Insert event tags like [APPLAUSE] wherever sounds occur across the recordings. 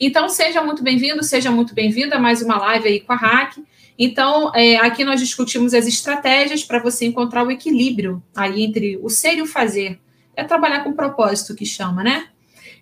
Então, seja muito bem-vindo, seja muito bem-vinda a mais uma live aí com a Hack. Então, é, aqui nós discutimos as estratégias para você encontrar o equilíbrio aí entre o ser e o fazer. É trabalhar com propósito que chama, né?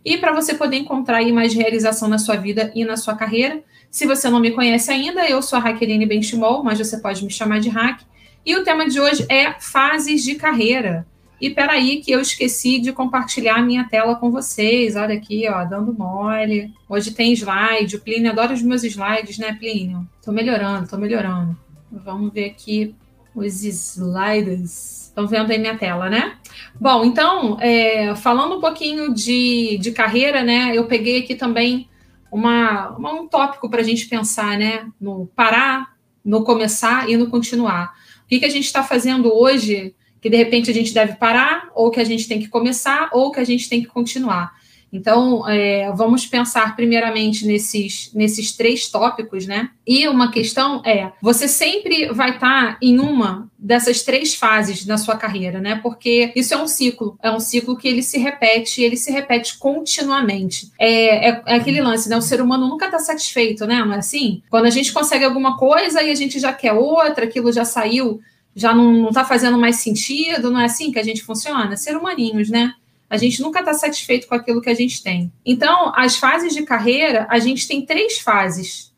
E para você poder encontrar aí mais realização na sua vida e na sua carreira. Se você não me conhece ainda, eu sou a Raqueline Benchimol, mas você pode me chamar de Hack. E o tema de hoje é fases de carreira. E peraí, que eu esqueci de compartilhar a minha tela com vocês. Olha aqui, ó, dando mole. Hoje tem slide. O Plínio adora os meus slides, né, Plínio? Tô melhorando, tô melhorando. Vamos ver aqui os slides. Estão vendo aí minha tela, né? Bom, então, é, falando um pouquinho de, de carreira, né? Eu peguei aqui também uma, uma um tópico para a gente pensar, né? No parar, no começar e no continuar. O que, que a gente está fazendo hoje que de repente a gente deve parar, ou que a gente tem que começar, ou que a gente tem que continuar. Então, é, vamos pensar primeiramente nesses, nesses três tópicos, né? E uma questão é: você sempre vai estar em uma dessas três fases na sua carreira, né? Porque isso é um ciclo, é um ciclo que ele se repete, ele se repete continuamente. É, é, é aquele lance, né? O ser humano nunca está satisfeito, né? Não é assim? Quando a gente consegue alguma coisa e a gente já quer outra, aquilo já saiu já não está fazendo mais sentido, não é assim que a gente funciona? Ser humaninhos, né? A gente nunca está satisfeito com aquilo que a gente tem. Então, as fases de carreira, a gente tem três fases.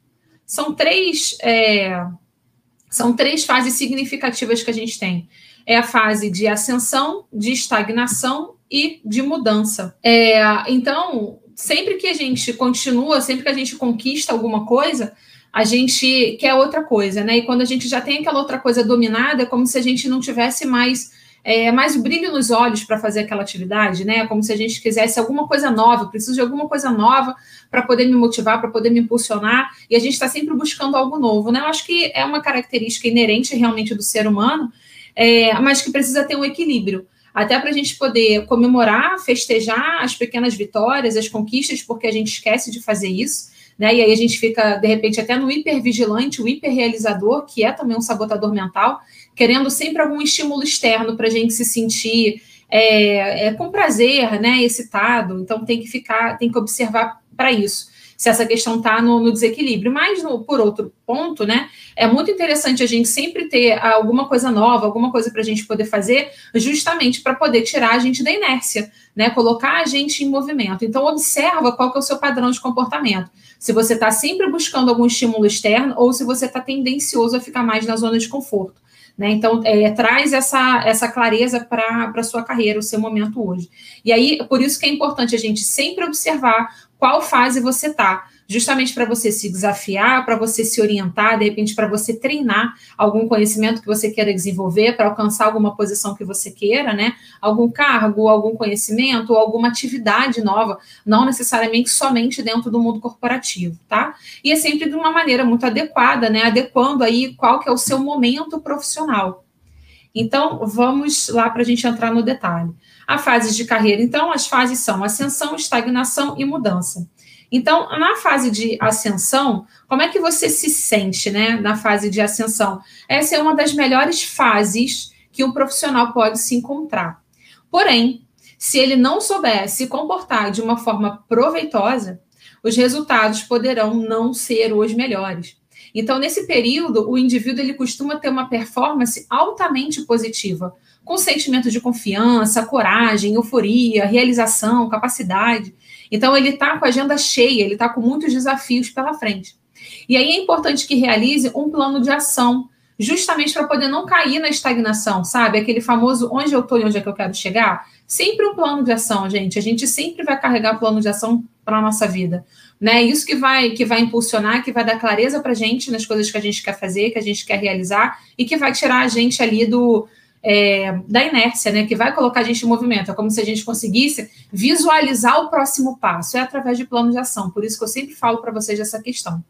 São três, é, são três fases significativas que a gente tem. É a fase de ascensão, de estagnação e de mudança. É, então, sempre que a gente continua, sempre que a gente conquista alguma coisa, a gente quer outra coisa, né? E quando a gente já tem aquela outra coisa dominada, é como se a gente não tivesse mais é, mais brilho nos olhos para fazer aquela atividade, né? Como se a gente quisesse alguma coisa nova, preciso de alguma coisa nova para poder me motivar, para poder me impulsionar, e a gente está sempre buscando algo novo, né? Eu acho que é uma característica inerente realmente do ser humano, é, mas que precisa ter um equilíbrio até para a gente poder comemorar, festejar as pequenas vitórias, as conquistas, porque a gente esquece de fazer isso né? E aí a gente fica, de repente, até no hipervigilante, o hiperrealizador, que é também um sabotador mental, querendo sempre algum estímulo externo para a gente se sentir é, é, com prazer, né? Excitado. Então tem que ficar, tem que observar para isso se essa questão está no, no, desequilíbrio. Mas, no, por outro ponto, né, é muito interessante a gente sempre ter alguma coisa nova, alguma coisa para a gente poder fazer, justamente para poder tirar a gente da inércia, né, colocar a gente em movimento. Então, observa qual que é o seu padrão de comportamento. Se você está sempre buscando algum estímulo externo ou se você está tendencioso a ficar mais na zona de conforto. Né? Então, é, traz essa, essa clareza para a sua carreira, o seu momento hoje. E aí, por isso que é importante a gente sempre observar qual fase você está, justamente para você se desafiar, para você se orientar, de repente para você treinar algum conhecimento que você queira desenvolver, para alcançar alguma posição que você queira, né? Algum cargo, algum conhecimento, alguma atividade nova, não necessariamente somente dentro do mundo corporativo, tá? E é sempre de uma maneira muito adequada, né? Adequando aí qual que é o seu momento profissional. Então, vamos lá para a gente entrar no detalhe. A fase de carreira, então, as fases são ascensão, estagnação e mudança. Então, na fase de ascensão, como é que você se sente, né? Na fase de ascensão? Essa é uma das melhores fases que um profissional pode se encontrar. Porém, se ele não souber se comportar de uma forma proveitosa, os resultados poderão não ser os melhores. Então, nesse período, o indivíduo ele costuma ter uma performance altamente positiva, com sentimento de confiança, coragem, euforia, realização, capacidade. Então, ele está com a agenda cheia, ele está com muitos desafios pela frente. E aí é importante que realize um plano de ação, justamente para poder não cair na estagnação, sabe? Aquele famoso onde eu estou e onde é que eu quero chegar. Sempre um plano de ação, gente. A gente sempre vai carregar plano de ação para a nossa vida. Né? Isso que vai que vai impulsionar, que vai dar clareza para a gente nas coisas que a gente quer fazer, que a gente quer realizar, e que vai tirar a gente ali do, é, da inércia, né, que vai colocar a gente em movimento. É como se a gente conseguisse visualizar o próximo passo, é através de plano de ação. Por isso que eu sempre falo para vocês dessa questão.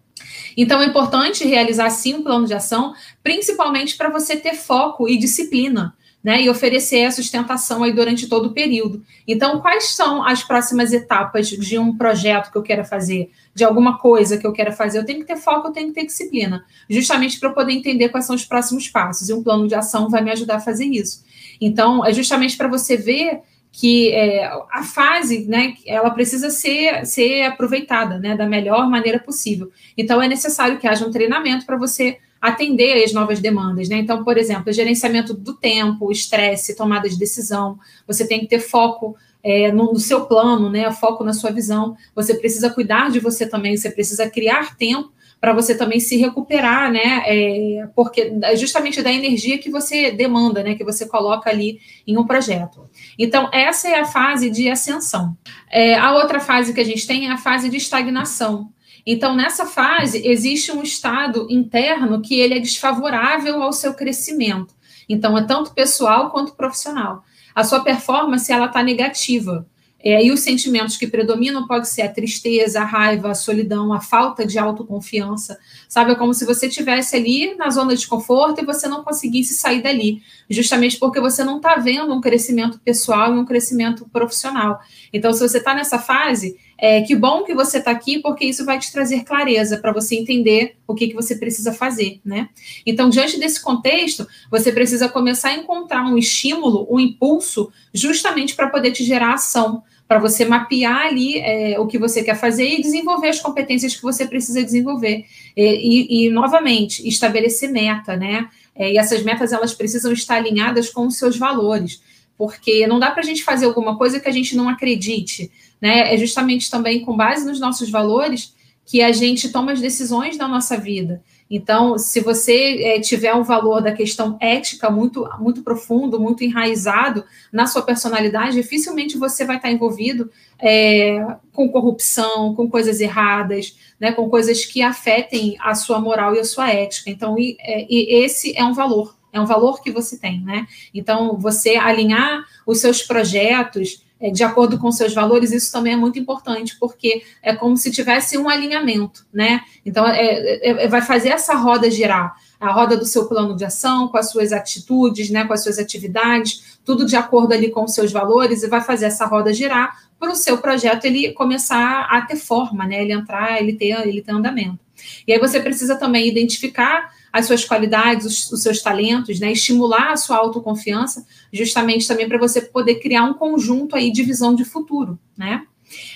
Então é importante realizar sim um plano de ação, principalmente para você ter foco e disciplina né, e oferecer a sustentação aí durante todo o período. Então, quais são as próximas etapas de um projeto que eu quero fazer, de alguma coisa que eu quero fazer? Eu tenho que ter foco, eu tenho que ter disciplina, justamente para poder entender quais são os próximos passos. E um plano de ação vai me ajudar a fazer isso. Então, é justamente para você ver que é, a fase, né, ela precisa ser, ser aproveitada, né, da melhor maneira possível. Então, é necessário que haja um treinamento para você atender às novas demandas, né? Então, por exemplo, gerenciamento do tempo, estresse, tomada de decisão, você tem que ter foco é, no, no, seu plano, né? Foco na sua visão. Você precisa cuidar de você também, você precisa criar tempo para você também se recuperar, né? É, porque é justamente da energia que você demanda, né? Que você coloca ali em um projeto. Então, essa é a fase de ascensão. É, a outra fase que a gente tem é a fase de estagnação. Então, nessa fase, existe um estado interno que ele é desfavorável ao seu crescimento. Então, é tanto pessoal quanto profissional. A sua performance, ela está negativa. É, e os sentimentos que predominam pode ser a tristeza, a raiva, a solidão, a falta de autoconfiança. Sabe, é como se você estivesse ali na zona de conforto e você não conseguisse sair dali, justamente porque você não está vendo um crescimento pessoal e um crescimento profissional. Então, se você está nessa fase, é, que bom que você está aqui, porque isso vai te trazer clareza para você entender o que, que você precisa fazer, né? Então, diante desse contexto, você precisa começar a encontrar um estímulo, um impulso, justamente para poder te gerar ação, para você mapear ali é, o que você quer fazer e desenvolver as competências que você precisa desenvolver. E, e, e novamente, estabelecer meta, né? É, e essas metas elas precisam estar alinhadas com os seus valores porque não dá para a gente fazer alguma coisa que a gente não acredite, né? É justamente também com base nos nossos valores que a gente toma as decisões da nossa vida. Então, se você é, tiver um valor da questão ética muito, muito profundo, muito enraizado na sua personalidade, dificilmente você vai estar envolvido é, com corrupção, com coisas erradas, né, com coisas que afetem a sua moral e a sua ética. Então, e, é, e esse é um valor é um valor que você tem, né? Então, você alinhar os seus projetos de acordo com seus valores, isso também é muito importante, porque é como se tivesse um alinhamento, né? Então, é, é, é, vai fazer essa roda girar, a roda do seu plano de ação, com as suas atitudes, né, com as suas atividades, tudo de acordo ali com os seus valores, e vai fazer essa roda girar para o seu projeto ele começar a ter forma, né? Ele entrar, ele ter, ele ter andamento. E aí você precisa também identificar as suas qualidades, os, os, seus talentos, né? Estimular a sua autoconfiança, justamente também para você poder criar um conjunto aí de visão de futuro, né?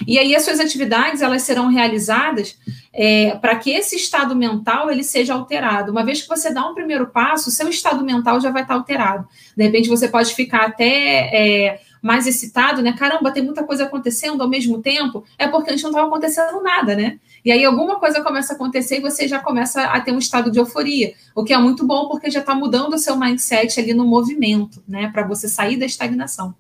E aí as suas atividades elas serão realizadas é, para que esse estado mental ele seja alterado. Uma vez que você dá um primeiro passo, seu estado mental já vai estar alterado. De repente você pode ficar até é, mais excitado, né? Caramba, tem muita coisa acontecendo ao mesmo tempo. É porque antes não estava acontecendo nada, né? E aí alguma coisa começa a acontecer e você já começa a ter um estado de euforia, o que é muito bom porque já está mudando o seu mindset ali no movimento, né? Para você sair da estagnação.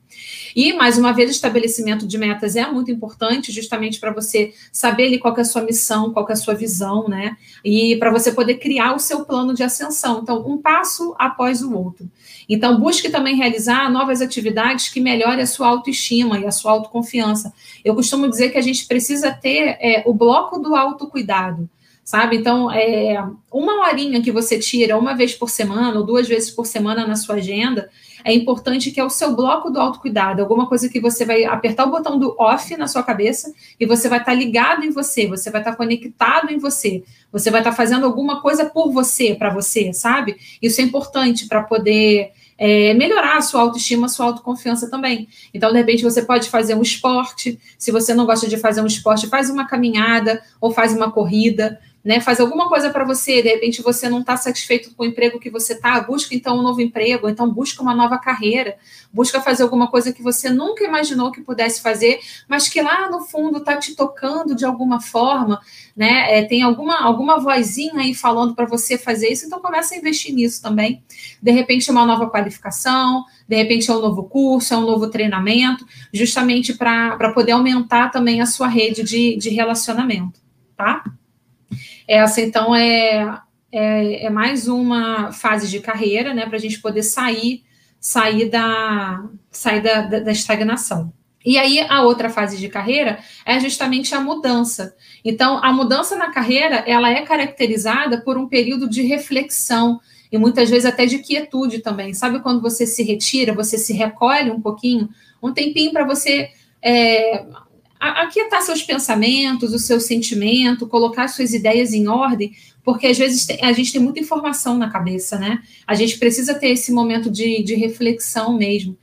E, mais uma vez, o estabelecimento de metas é muito importante, justamente para você saber ali qual é a sua missão, qual é a sua visão, né? E para você poder criar o seu plano de ascensão. Então, um passo após o outro. Então, busque também realizar novas atividades que melhorem a sua autoestima e a sua autoconfiança. Eu costumo dizer que a gente precisa ter é, o bloco do autocuidado sabe? Então, é, uma horinha que você tira uma vez por semana ou duas vezes por semana na sua agenda, é importante que é o seu bloco do autocuidado, alguma coisa que você vai apertar o botão do off na sua cabeça e você vai estar ligado em você, você vai estar conectado em você, você vai estar fazendo alguma coisa por você, para você, sabe? Isso é importante para poder é, melhorar a sua autoestima, a sua autoconfiança também. Então, de repente, você pode fazer um esporte. Se você não gosta de fazer um esporte, faz uma caminhada ou faz uma corrida né? Faz alguma coisa para você, de repente você não está satisfeito com o emprego que você está, busca então um novo emprego, então busca uma nova carreira, busca fazer alguma coisa que você nunca imaginou que pudesse fazer, mas que lá no fundo está te tocando de alguma forma, né? É, tem alguma, alguma vozinha aí falando para você fazer isso, então começa a investir nisso também. De repente, uma nova qualificação, de repente é um novo curso, é um novo treinamento, justamente para poder aumentar também a sua rede de, de relacionamento, tá? Essa, então, é, é, é mais uma fase de carreira, né, para a gente poder sair, sair, da, sair da, da, da estagnação. E aí, a outra fase de carreira é justamente a mudança. Então, a mudança na carreira, ela é caracterizada por um período de reflexão e muitas vezes até de quietude também. Sabe quando você se retira, você se recolhe um pouquinho, um tempinho para você é, aquietar seus pensamentos, o seu sentimento, colocar suas ideias em ordem, porque às vezes a gente tem muita informação na cabeça, né? A gente precisa ter esse momento de, de reflexão mesmo.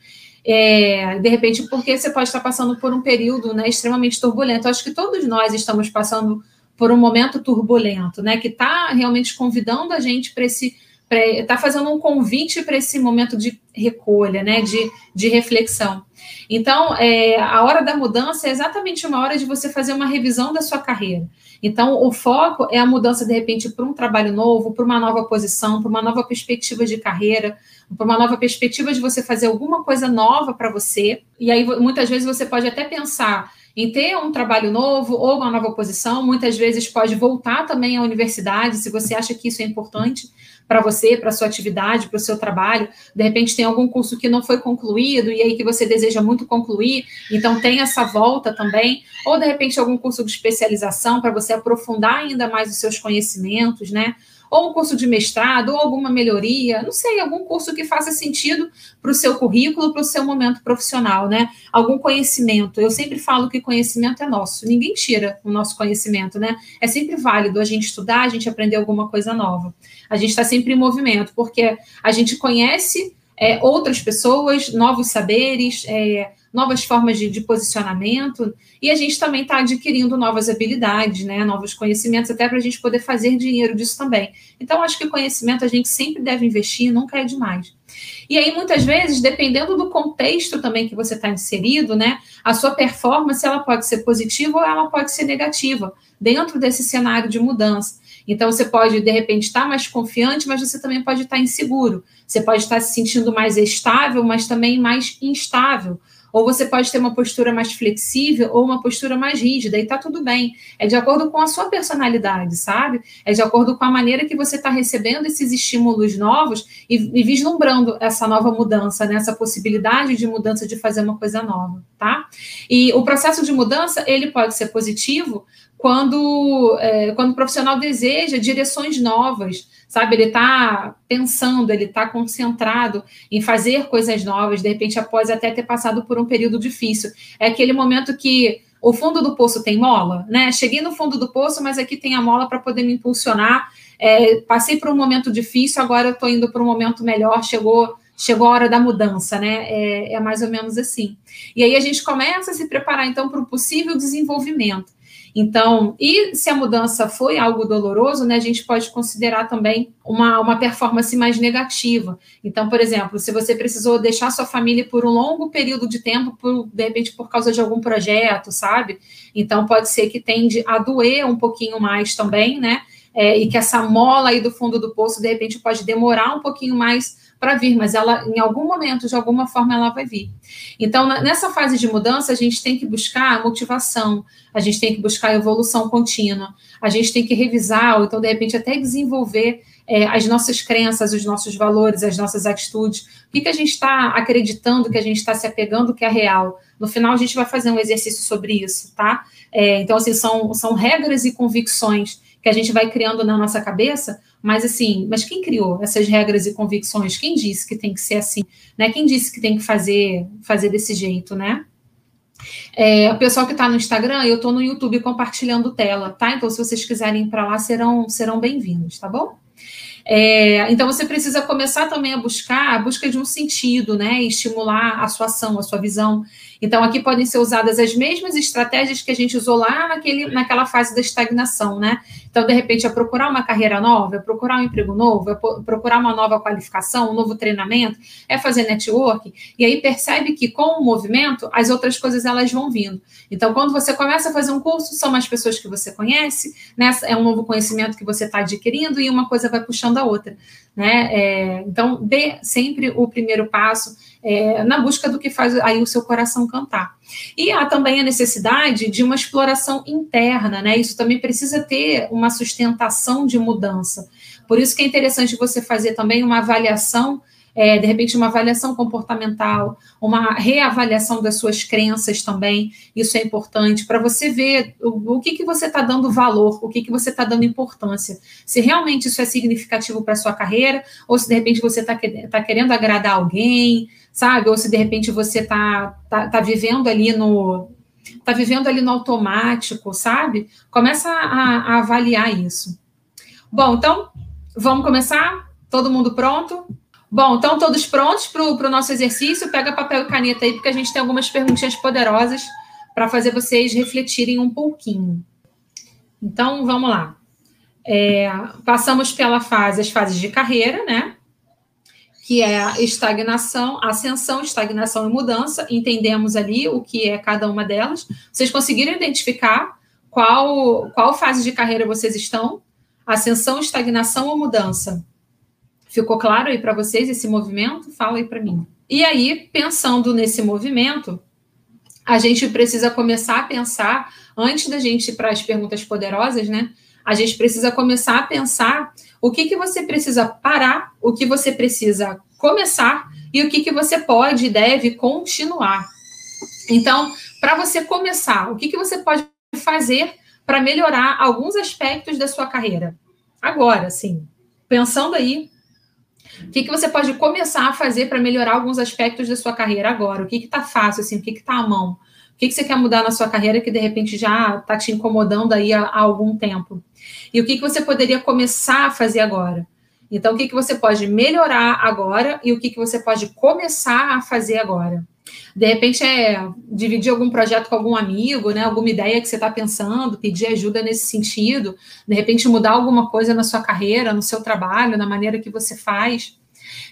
É, de repente, porque você pode estar passando por um período né, extremamente turbulento. Eu acho que todos nós estamos passando por um momento turbulento, né? Que está realmente convidando a gente para esse. Está fazendo um convite para esse momento de recolha, né? De, de reflexão. Então, é, a hora da mudança é exatamente uma hora de você fazer uma revisão da sua carreira. Então, o foco é a mudança, de repente, para um trabalho novo, para uma nova posição, para uma nova perspectiva de carreira, para uma nova perspectiva de você fazer alguma coisa nova para você. E aí, muitas vezes, você pode até pensar em ter um trabalho novo ou uma nova posição. Muitas vezes pode voltar também à universidade, se você acha que isso é importante para você, para sua atividade, para o seu trabalho. De repente tem algum curso que não foi concluído e aí que você deseja muito concluir, então tem essa volta também. Ou de repente algum curso de especialização para você aprofundar ainda mais os seus conhecimentos, né? Ou um curso de mestrado, ou alguma melhoria, não sei, algum curso que faça sentido para o seu currículo, para o seu momento profissional, né? Algum conhecimento. Eu sempre falo que conhecimento é nosso, ninguém tira o nosso conhecimento, né? É sempre válido a gente estudar, a gente aprender alguma coisa nova. A gente está sempre em movimento, porque a gente conhece é, outras pessoas, novos saberes, é, novas formas de, de, posicionamento, e a gente também está adquirindo novas habilidades, né, novos conhecimentos, até para a gente poder fazer dinheiro disso também. Então, acho que conhecimento a gente sempre deve investir, nunca é demais. E aí, muitas vezes, dependendo do contexto também que você está inserido, né, a sua performance ela pode ser positiva ou ela pode ser negativa, dentro desse cenário de mudança. Então, você pode, de repente, estar mais confiante, mas você também pode estar inseguro. Você pode estar se sentindo mais estável, mas também mais instável. Ou você pode ter uma postura mais flexível ou uma postura mais rígida, e tá tudo bem. É de acordo com a sua personalidade, sabe? É de acordo com a maneira que você está recebendo esses estímulos novos e, e, vislumbrando essa nova mudança, né? essa possibilidade de mudança de fazer uma coisa nova, tá? E o processo de mudança, ele pode ser positivo quando, é, quando o profissional deseja direções novas, sabe? Ele está pensando, ele está concentrado em fazer coisas novas, de repente, após até ter passado por um período difícil. É aquele momento que o fundo do poço tem mola, né? Cheguei no fundo do poço, mas aqui tem a mola para poder me impulsionar. É, passei por um momento difícil, agora estou indo para um momento melhor, chegou chegou a hora da mudança, né? É, é, mais ou menos assim. E aí a gente começa a se preparar, então, para o possível desenvolvimento. Então, e se a mudança foi algo doloroso, né, a gente pode considerar também uma, uma performance mais negativa. Então, por exemplo, se você precisou deixar sua família por um longo período de tempo, por, de repente por causa de algum projeto, sabe? Então, pode ser que tende a doer um pouquinho mais também, né? É, e que essa mola aí do fundo do poço, de repente, pode demorar um pouquinho mais para vir, mas ela, em algum momento, de alguma forma, ela vai vir. Então, nessa fase de mudança, a gente tem que buscar motivação, a gente tem que buscar evolução contínua, a gente tem que revisar, ou então, de repente, até desenvolver é, as nossas crenças, os nossos valores, as nossas atitudes, o que, que a gente está acreditando, que a gente está se apegando, que é real. No final, a gente vai fazer um exercício sobre isso, tá? É, então, assim, são, são regras e convicções que a gente vai criando na nossa cabeça, mas assim, mas quem criou essas regras e convicções? Quem disse que tem que ser assim? Né? Quem disse que tem que fazer, fazer desse jeito, né? É, o pessoal que está no Instagram, eu estou no YouTube compartilhando tela, tá? Então, se vocês quiserem ir para lá, serão, serão bem-vindos, tá bom? É, então você precisa começar também a buscar a busca de um sentido, né? Estimular a sua ação, a sua visão. Então, aqui podem ser usadas as mesmas estratégias que a gente usou lá naquele, naquela fase da estagnação, né? Então, de repente, é procurar uma carreira nova, é procurar um emprego novo, é procurar uma nova qualificação, um novo treinamento, é fazer network, e aí percebe que com o movimento, as outras coisas elas vão vindo. Então, quando você começa a fazer um curso, são mais pessoas que você conhece, né? é um novo conhecimento que você está adquirindo, e uma coisa vai puxando a outra. Né? É, então, dê sempre o primeiro passo é, na busca do que faz aí o seu coração cantar. E há também a necessidade de uma exploração interna, né? Isso também precisa ter uma sustentação de mudança. Por isso que é interessante você fazer também uma avaliação é, de repente, uma avaliação comportamental, uma reavaliação das suas crenças também, isso é importante, para você ver o, o, que, que você está dando valor, o que, que você está dando importância. Se realmente isso é significativo para sua carreira, ou se de repente você está tá querendo agradar alguém, sabe? Ou se de repente você está tá, tá vivendo ali no. Está vivendo ali no automático, sabe? Começa a, a avaliar isso. Bom, então, vamos começar? Todo mundo pronto? Bom, então todos prontos para o nosso exercício? Pega papel e caneta aí, porque a gente tem algumas perguntinhas poderosas para fazer vocês refletirem um pouquinho. Então, vamos lá. É, passamos pela fase, as fases de carreira, né? Que é a estagnação, ascensão, estagnação e mudança. Entendemos ali o que é cada uma delas. Vocês conseguiram identificar qual, qual fase de carreira vocês estão? Ascensão, estagnação ou mudança? Ficou claro aí para vocês esse movimento? Fala aí para mim. E aí, pensando nesse movimento, a gente precisa começar a pensar, antes da gente ir para as perguntas poderosas, né? A gente precisa começar a pensar o que, que você precisa parar, o que você precisa começar e o que, que você pode e deve continuar. Então, para você começar, o que, que você pode fazer para melhorar alguns aspectos da sua carreira? Agora, sim, pensando aí o que, que você pode começar a fazer para melhorar alguns aspectos da sua carreira agora? O que está fácil, assim, o que está à mão? Que, que você quer mudar na sua carreira que de repente já está te incomodando aí há, há, algum tempo? E o que, que você poderia começar a fazer agora? Então, o que, que você pode melhorar agora e o que, que você pode começar a fazer agora? De repente é dividir algum projeto com algum amigo, né? Alguma ideia que você está pensando, pedir ajuda nesse sentido, de repente mudar alguma coisa na sua carreira, no seu trabalho, na maneira que você faz.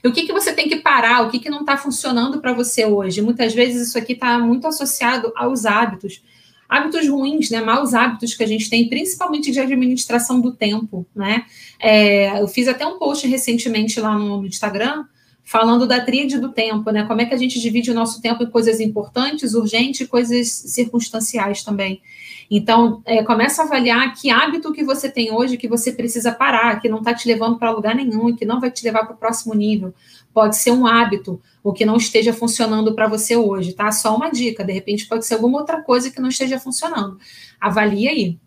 E o que, que você tem que parar, o que, que não está funcionando para você hoje? Muitas vezes isso aqui está muito associado aos hábitos. Hábitos ruins, né? Maus hábitos que a gente tem, principalmente de administração do tempo, né? É, eu fiz até um post recentemente lá no Instagram falando da tríade do tempo, né? Como é que a gente divide o nosso tempo em coisas importantes, urgentes e coisas circunstanciais também. Então, é, começa a avaliar que hábito que você tem hoje que você precisa parar, que não está te levando para lugar nenhum e que não vai te levar para o próximo nível. Pode ser um hábito, o que não esteja funcionando para você hoje, tá? Só uma dica, de repente pode ser alguma outra coisa que não esteja funcionando. Avalie aí.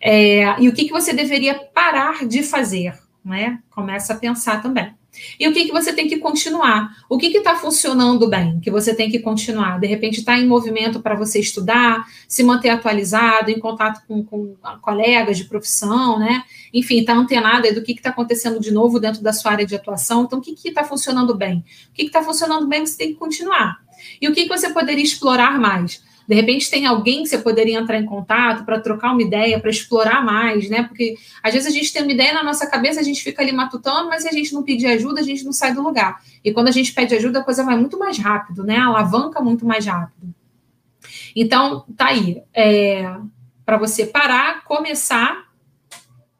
É, e o que, que você deveria parar de fazer, né? Começa a pensar também. E o que, que você tem que continuar? O que está funcionando bem que você tem que continuar? De repente está em movimento para você estudar, se manter atualizado, em contato com, com colegas de profissão, né? Enfim, está antenado do que está acontecendo de novo dentro da sua área de atuação. Então, o que está funcionando bem? O que está funcionando bem você tem que continuar. E o que, que você poderia explorar mais? De repente tem alguém que você poderia entrar em contato para trocar uma ideia, para explorar mais, né? Porque às vezes a gente tem uma ideia na nossa cabeça, a gente fica ali matutando, mas se a gente não pedir ajuda, a gente não sai do lugar. E quando a gente pede ajuda, a coisa vai muito mais rápido, né? Alavanca muito mais rápido. Então, tá aí. É, para você parar, começar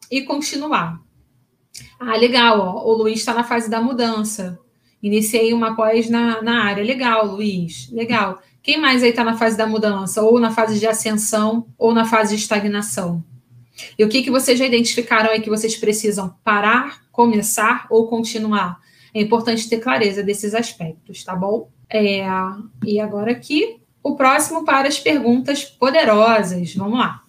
e continuar. Ah, legal, ó. O Luiz está na fase da mudança. Iniciei uma pós na, na área. Legal, Luiz. Legal. Quem mais aí está na fase da mudança, ou na fase de ascensão, ou na fase de estagnação? E o que, que vocês já identificaram aí que vocês precisam parar, começar ou continuar? É importante ter clareza desses aspectos, tá bom? É, e agora aqui, o próximo para as perguntas poderosas. Vamos lá.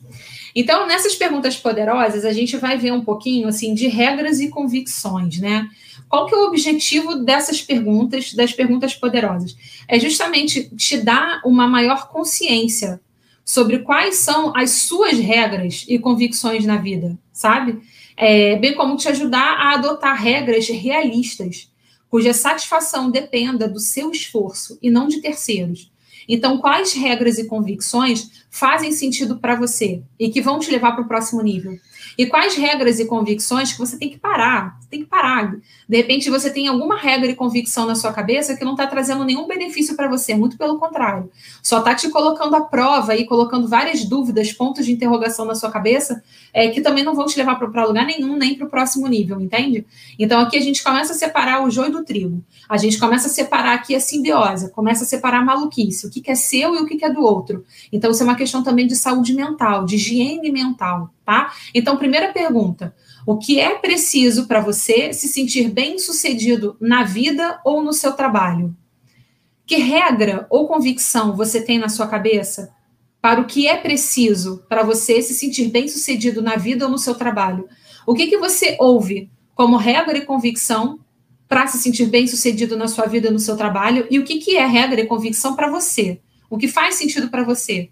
Então, nessas perguntas poderosas, a gente vai ver um pouquinho assim de regras e convicções, né? Qual que é o objetivo dessas perguntas, das perguntas poderosas? É justamente te dar uma maior consciência sobre quais são as suas regras e convicções na vida, sabe? É, bem como te ajudar a adotar regras realistas, cuja satisfação dependa do seu esforço e não de terceiros. Então, quais regras e convicções fazem sentido para você e que vão te levar para o próximo nível? E quais regras e convicções que você tem que parar? Tem que parar. De repente, você tem alguma regra e convicção na sua cabeça que não está trazendo nenhum benefício para você, muito pelo contrário. Só está te colocando à prova e colocando várias dúvidas, pontos de interrogação na sua cabeça, é, que também não vão te levar para lugar nenhum, nem para o próximo nível, entende? Então, aqui a gente começa a separar o joio do trigo. A gente começa a separar aqui a simbiose, começa a separar a maluquice, o que, que é seu e o que, que é do outro. Então, isso é uma questão também de saúde mental, de higiene mental tá? Então, primeira pergunta: o que é preciso para você se sentir bem-sucedido na vida ou no seu trabalho? Que regra ou convicção você tem na sua cabeça para o que é preciso para você se sentir bem-sucedido na vida ou no seu trabalho? O que, que você ouve como regra e convicção para se sentir bem-sucedido na sua vida no seu trabalho? E o que, que é regra e convicção para você? O que faz sentido para você?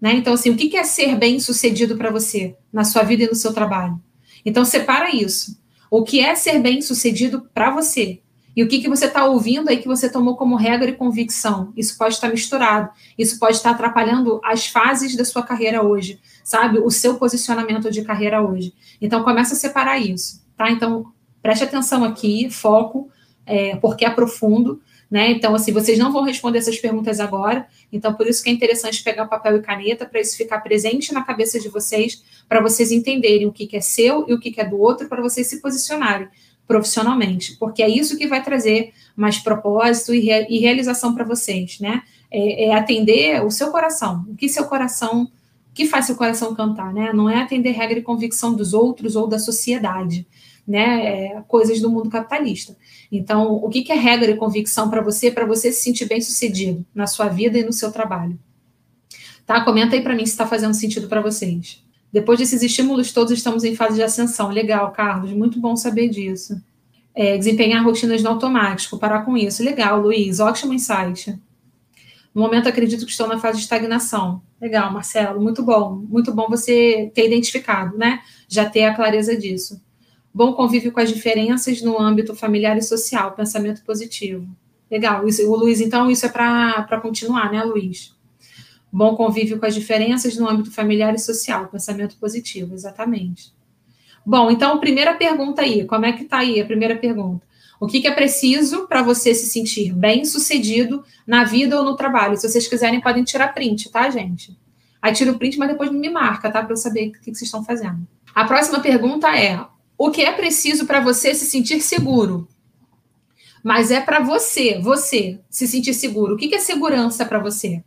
Né? Então, assim, o que é ser bem sucedido para você na sua vida e no seu trabalho? Então, separa isso. O que é ser bem sucedido para você? E o que, que você está ouvindo aí que você tomou como regra e convicção? Isso pode estar misturado. Isso pode estar atrapalhando as fases da sua carreira hoje, sabe? O seu posicionamento de carreira hoje. Então, começa a separar isso, tá? Então, preste atenção aqui, foco, é, porque é profundo. Né? Então, assim, vocês não vão responder essas perguntas agora. Então, por isso que é interessante pegar papel e caneta para isso ficar presente na cabeça de vocês, para vocês entenderem o que, que é seu e o que, que é do outro, para vocês se posicionarem profissionalmente, porque é isso que vai trazer mais propósito e, e realização para vocês, né? É, é, atender o seu coração, o que seu coração, que faz seu coração cantar, né? Não é atender regra e convicção dos outros ou da sociedade, né? É, coisas do mundo capitalista. Então, o que, é regra e convicção para você, para você se sentir bem sucedido na sua vida e no seu trabalho? Tá? Comenta aí para mim se está fazendo sentido para vocês. Depois desses estímulos todos, estamos em fase de ascensão. Legal, Carlos, muito bom saber disso. É, desempenhar rotinas no automático, parar com isso. Legal, Luiz, ótimo insight. No momento, acredito que estou na fase de estagnação. Legal, Marcelo, muito bom. Muito bom você ter identificado, né? Já ter a clareza disso. Bom convívio com as diferenças no âmbito familiar e social, pensamento positivo. Legal, o Luiz, então, isso é para continuar, né, Luiz? Bom convívio com as diferenças no âmbito familiar e social, pensamento positivo, exatamente. Bom, então, primeira pergunta aí, como é que está aí a primeira pergunta? O que, que é preciso para você se sentir bem sucedido na vida ou no trabalho? Se vocês quiserem, podem tirar print, tá, gente? Aí tira o print, mas depois me marca, tá? Para eu saber o que, que vocês estão fazendo. A próxima pergunta é: o que é preciso para você se sentir seguro? Mas é para você, você se sentir seguro. O que, que é segurança para você?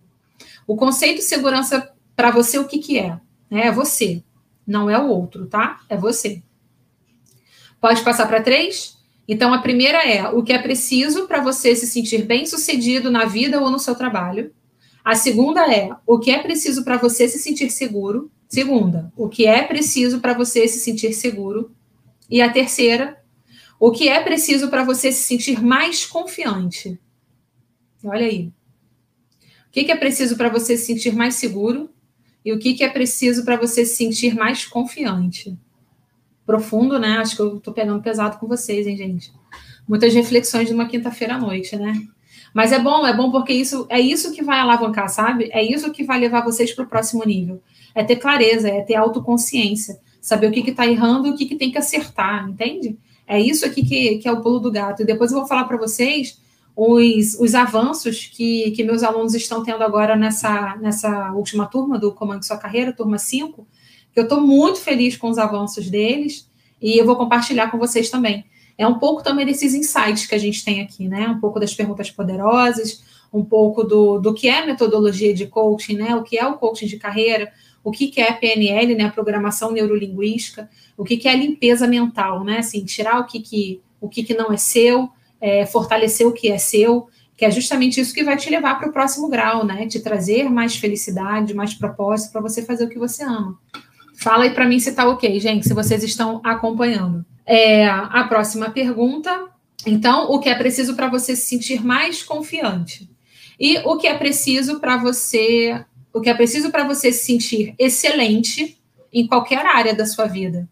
O conceito de segurança para você, o que, que é? É você, não é o outro, tá? É você. Pode passar para três? Então, a primeira é o que é preciso para você se sentir bem sucedido na vida ou no seu trabalho. A segunda é o que é preciso para você se sentir seguro. Segunda, o que é preciso para você se sentir seguro. E a terceira, o que é preciso para você se sentir mais confiante. Olha aí que, que é preciso para você se sentir mais seguro e o que, que é preciso para você se sentir mais confiante. Profundo, né? Acho que eu estou pegando pesado com vocês, hein, gente? Muitas reflexões de uma quinta-feira à noite, né? Mas é bom, é bom porque isso é isso que vai alavancar, sabe? É isso que vai levar vocês para o próximo nível. É ter clareza, é ter autoconsciência, saber o que está errando e o que, que tem que acertar, entende? É isso aqui que, que é o pulo do gato. E depois eu vou falar para vocês os, os avanços que, que meus alunos estão tendo agora nessa, nessa última turma do Comando Sua Carreira, turma 5, que eu estou muito feliz com os avanços deles e eu vou compartilhar com vocês também. É um pouco também desses insights que a gente tem aqui, né? Um pouco das perguntas poderosas, um pouco do, do que é metodologia de coaching, né? O que é o coaching de carreira, o que, que é PNL, né? A programação neurolinguística, o que, que é a limpeza mental, né? Assim, tirar o que, que, o que, que não é seu, é, fortalecer o que é seu, que é justamente isso que vai te levar para o próximo grau, né? Te trazer mais felicidade, mais propósito para você fazer o que você ama. Fala aí para mim se está ok, gente, se vocês estão acompanhando. É, a próxima pergunta. Então, o que é preciso para você se sentir mais confiante? E o que é preciso para você, o que é preciso para você se sentir excelente em qualquer área da sua vida?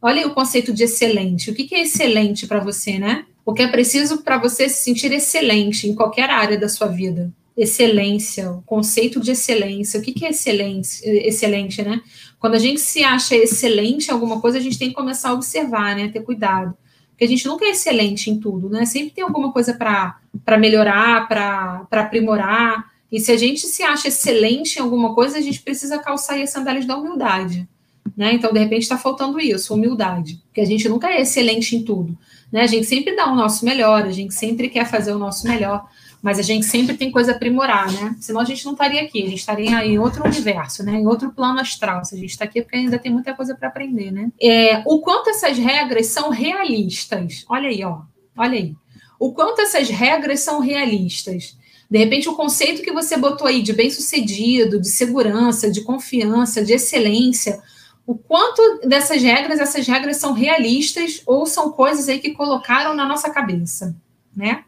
Olha aí o conceito de excelente. O que, é excelente para você, né? O que é preciso para você se sentir excelente em qualquer área da sua vida. Excelência, o conceito de excelência. O que, é excelência, excelente, né? Quando a gente se acha excelente em alguma coisa, a gente tem que começar a observar, né? Ter cuidado. Porque a gente nunca é excelente em tudo, né? Sempre tem alguma coisa para melhorar, para aprimorar. E se a gente se acha excelente em alguma coisa, a gente precisa calçar as sandálias da humildade. Né? Então, de repente, está faltando isso, humildade. Porque a gente nunca é excelente em tudo. Né? A gente sempre dá o nosso melhor, a gente sempre quer fazer o nosso melhor, mas a gente sempre tem coisa a aprimorar, né? Senão a gente não estaria aqui, a gente estaria em outro universo, né? Em outro plano astral. Se a gente está aqui é porque ainda tem muita coisa para aprender, né? É, o quanto essas regras são realistas. Olha aí, ó. Olha aí. O quanto essas regras são realistas. De repente, o conceito que você botou aí de bem-sucedido, de segurança, de confiança, de excelência, o quanto dessas regras, essas regras são realistas ou são coisas aí que colocaram na nossa cabeça, né?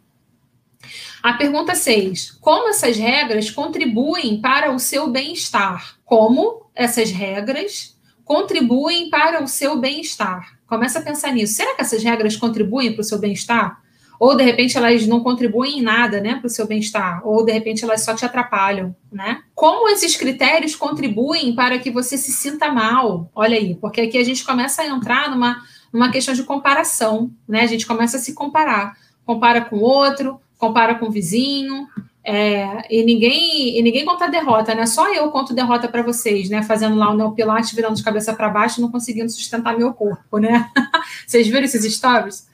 A pergunta 6. Como essas regras contribuem para o seu bem-estar? Como essas regras contribuem para o seu bem-estar? Começa a pensar nisso. Será que essas regras contribuem para o seu bem-estar? Ou de repente elas não contribuem em nada, né, para o seu bem-estar, ou de repente elas só te atrapalham, né? Como esses critérios contribuem para que você se sinta mal? Olha aí, porque aqui a gente começa a entrar numa, numa questão de comparação, né? A gente começa a se comparar, compara com o outro, compara com o vizinho, é, e ninguém e ninguém conta derrota, né? Só eu conto derrota para vocês, né? Fazendo lá o neopilate, virando de cabeça para baixo, não conseguindo sustentar meu corpo, né? [LAUGHS] vocês viram esses stories?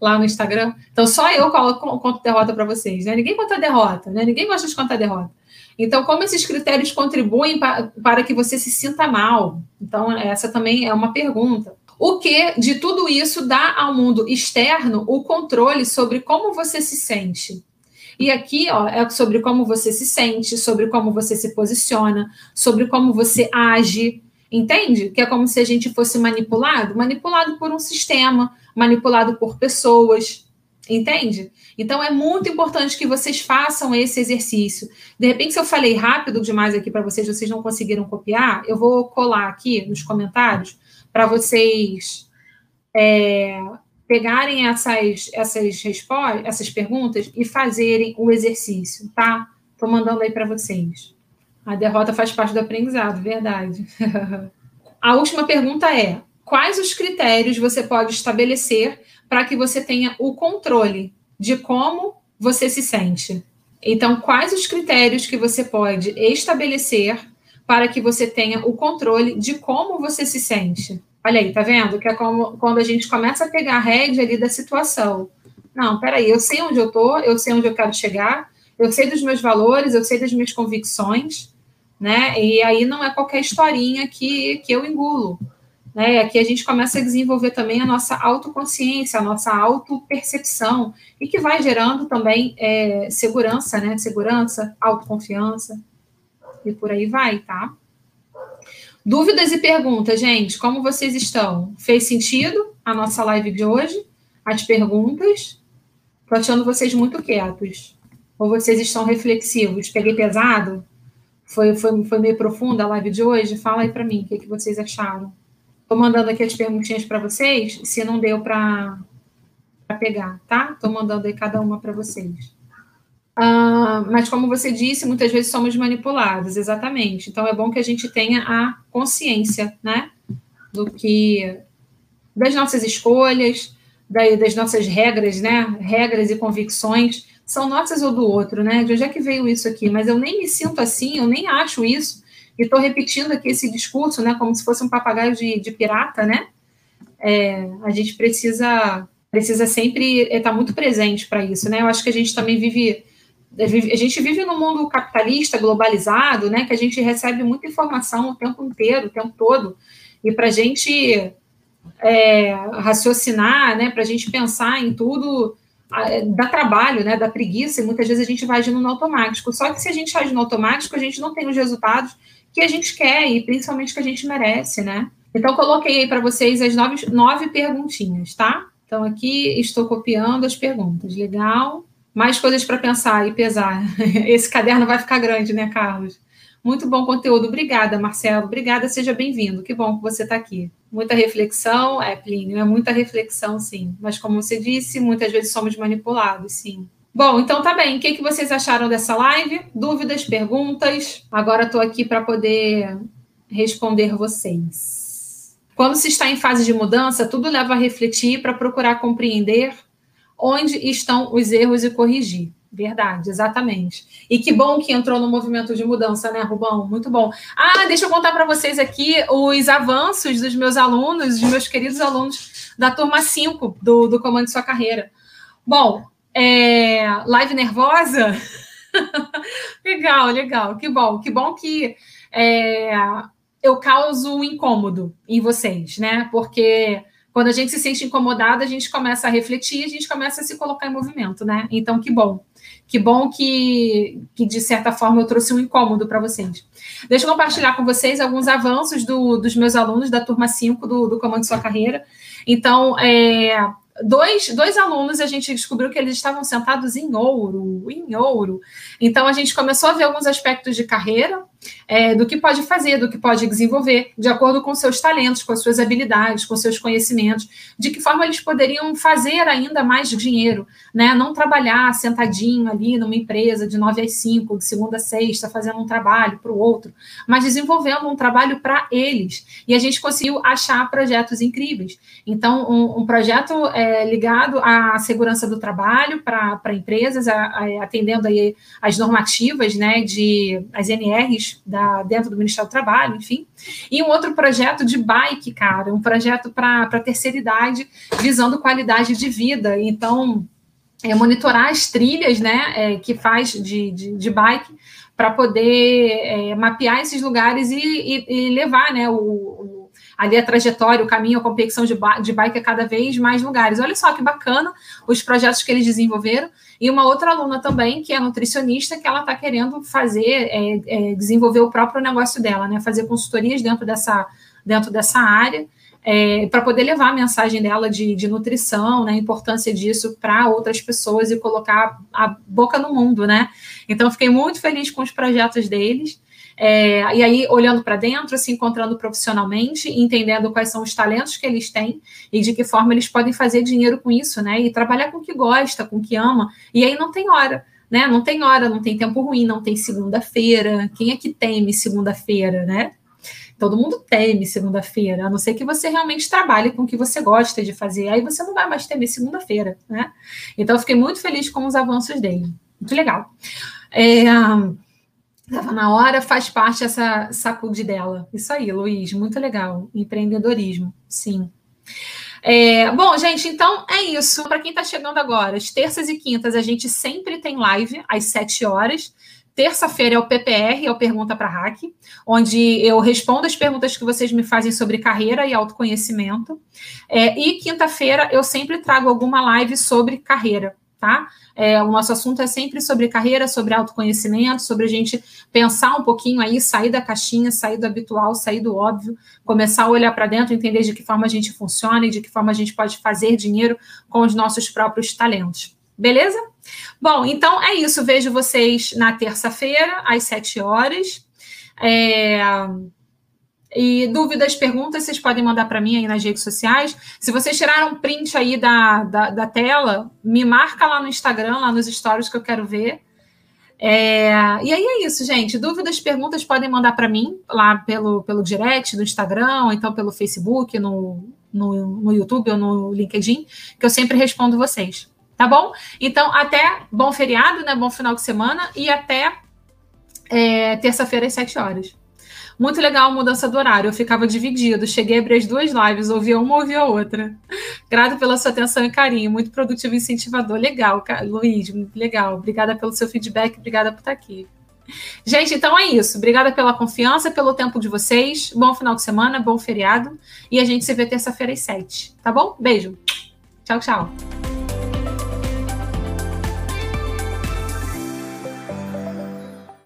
Lá no Instagram. Então, só eu coloco, conto derrota para vocês, né? Ninguém conta derrota, né? Ninguém gosta de contar derrota. Então, como esses critérios contribuem pa, para que você se sinta mal? Então, essa também é uma pergunta. O que de tudo isso dá ao mundo externo o controle sobre como você se sente? E aqui ó, é sobre como você se sente, sobre como você se posiciona, sobre como você age, entende? Que é como se a gente fosse manipulado manipulado por um sistema, manipulado por pessoas, entende? Então é muito importante que vocês façam esse exercício. De repente, se eu falei rápido demais aqui para vocês, vocês não conseguiram copiar, eu vou colar aqui nos comentários para vocês é, pegarem essas, essas respostas, essas perguntas e fazerem o exercício, tá? Estou mandando aí para vocês. A derrota faz parte do aprendizado, verdade. [LAUGHS] A última pergunta é: quais os critérios você pode estabelecer para que você tenha o controle de como você se sente. Então, quais os critérios que você pode estabelecer para que você tenha o controle de como você se sente? Olha aí, tá vendo? Que é como quando a gente começa a pegar a rédea ali da situação. Não, peraí, eu sei onde eu tô, eu sei onde eu quero chegar, eu sei dos meus valores, eu sei das minhas convicções, né? E aí não é qualquer historinha que, que eu engulo. Né? Aqui a gente começa a desenvolver também a nossa autoconsciência, a nossa autopercepção, e que vai gerando também é, segurança, né? Segurança, autoconfiança, e por aí vai, tá? Dúvidas e perguntas, gente, como vocês estão? Fez sentido a nossa live de hoje? As perguntas? Tô achando vocês muito quietos. Ou vocês estão reflexivos? Peguei pesado? Foi, foi, foi meio profunda a live de hoje? Fala aí para mim, o que, que vocês acharam? Estou mandando aqui as perguntinhas para vocês, se não deu para pegar, tá? Estou mandando aí cada uma para vocês. Ah, mas, como você disse, muitas vezes somos manipulados, exatamente. Então, é bom que a gente tenha a consciência, né? Do que. das nossas escolhas, das nossas regras, né? Regras e convicções são nossas ou do outro, né? De onde é que veio isso aqui? Mas eu nem me sinto assim, eu nem acho isso. E estou repetindo aqui esse discurso, né, como se fosse um papagaio de, de pirata, né? É, a gente precisa precisa sempre estar muito presente para isso, né? Eu acho que a gente também vive a gente vive num mundo capitalista, globalizado, né? Que a gente recebe muita informação o tempo inteiro, o tempo todo, e para a gente é, raciocinar, né? Para a gente pensar em tudo, dá trabalho, né? Dá preguiça, e muitas vezes a gente vai agindo no automático. Só que se a gente age no automático, a gente não tem os resultados que a gente quer e principalmente que a gente merece, né? Então, coloquei aí para vocês as nove, nove perguntinhas, tá? Então, aqui estou copiando as perguntas. Legal. Mais coisas para pensar e pesar. [LAUGHS] Esse caderno vai ficar grande, né, Carlos? Muito bom conteúdo. Obrigada, Marcelo. Obrigada, seja bem-vindo. Que bom que você está aqui. Muita reflexão, é, Plínio, é muita reflexão, sim. Mas, como você disse, muitas vezes somos manipulados, sim. Bom, então tá bem. O que, que vocês acharam dessa live? Dúvidas, perguntas? Agora estou aqui para poder responder vocês. Quando se está em fase de mudança, tudo leva a refletir para procurar compreender onde estão os erros e corrigir. Verdade, exatamente. E que bom que entrou no movimento de mudança, né, Rubão? Muito bom. Ah, deixa eu contar para vocês aqui os avanços dos meus alunos, dos meus queridos alunos da turma 5 do, do Comando Sua Carreira. Bom, é, live nervosa? [LAUGHS] legal, legal. Que bom, que bom que é, eu causo um incômodo em vocês, né? Porque quando a gente se sente incomodado, a gente começa a refletir, a gente começa a se colocar em movimento, né? Então, que bom. Que bom que, que de certa forma, eu trouxe um incômodo para vocês. Deixa eu compartilhar com vocês alguns avanços do, dos meus alunos da turma 5 do, do Comando Sua Carreira. Então, é, dois, dois alunos a gente descobriu que eles estavam sentados em ouro, em ouro. Então a gente começou a ver alguns aspectos de carreira, é, do que pode fazer, do que pode desenvolver, de acordo com seus talentos, com as suas habilidades, com seus conhecimentos, de que forma eles poderiam fazer ainda mais dinheiro, né? Não trabalhar sentadinho ali numa empresa de 9 às 5, de segunda a sexta, fazendo um trabalho para o outro, mas desenvolvendo um trabalho para eles. E a gente conseguiu achar projetos incríveis. Então, um, um projeto é, ligado à segurança do trabalho para empresas, a, a, atendendo aí as normativas, né, de as NRs da, dentro do Ministério do Trabalho, enfim. E um outro projeto de bike, cara, um projeto para a terceira idade, visando qualidade de vida. Então, é, monitorar as trilhas, né, é, que faz de, de, de bike para poder é, mapear esses lugares e, e, e levar, né, o, o, ali a trajetória, o caminho, a competição de, de bike a cada vez mais lugares. Olha só que bacana os projetos que eles desenvolveram. E uma outra aluna também, que é nutricionista, que ela está querendo fazer, é, é, desenvolver o próprio negócio dela, né? Fazer consultorias dentro dessa, dentro dessa área. É, para poder levar a mensagem dela de, de nutrição, né, a importância disso para outras pessoas e colocar a boca no mundo, né? Então, fiquei muito feliz com os projetos deles. É, e aí, olhando para dentro, se encontrando profissionalmente, entendendo quais são os talentos que eles têm e de que forma eles podem fazer dinheiro com isso, né? E trabalhar com o que gosta, com o que ama. E aí não tem hora. Né? Não tem hora, não tem tempo ruim, não tem segunda-feira. Quem é que teme segunda-feira, né? Todo mundo teme segunda-feira, a não ser que você realmente trabalhe com o que você gosta de fazer. Aí você não vai mais temer segunda-feira, né? Então, eu fiquei muito feliz com os avanços dele. Muito legal. É, Estava na hora, faz parte essa sacude dela. Isso aí, Luiz, muito legal. Empreendedorismo, sim. É, bom, gente, então é isso. Para quem está chegando agora, as terças e quintas a gente sempre tem live às 7 horas. Terça-feira é o PPR, é o Pergunta para Hack, onde eu respondo as perguntas que vocês me fazem sobre carreira e autoconhecimento. É, e quinta-feira eu sempre trago alguma live sobre carreira tá? É, o nosso assunto é sempre sobre carreira, sobre autoconhecimento, sobre a gente pensar um pouquinho aí, sair da caixinha, sair do habitual, sair do óbvio, começar a olhar para dentro, entender de que forma a gente funciona e de que forma a gente pode fazer dinheiro com os nossos próprios talentos. Beleza? Bom, então é isso. Vejo vocês na terça-feira, às sete horas. É... E dúvidas, perguntas, vocês podem mandar para mim aí nas redes sociais. Se vocês tiraram um print aí da, da, da, tela, me marca lá no Instagram, lá nos stories que eu quero ver. É, e aí é isso, gente. Dúvidas, perguntas podem mandar para mim lá pelo, pelo direct do Instagram, ou então pelo Facebook, no, no, no YouTube ou no LinkedIn, que eu sempre respondo vocês. Tá bom? Então, até bom feriado, né? Bom final de semana e até é, terça-feira às 7 horas. Muito legal a mudança do horário. Eu ficava dividido. Cheguei a abrir as duas lives, ouvia uma, ouvia outra. Grato pela sua atenção e carinho. Muito produtivo e incentivador. Legal, Luiz. Legal. Obrigada pelo seu feedback. Obrigada por estar aqui. Gente, então é isso. Obrigada pela confiança, pelo tempo de vocês. Bom final de semana, bom feriado. E a gente se vê terça-feira às sete. Tá bom? Beijo. Tchau, tchau.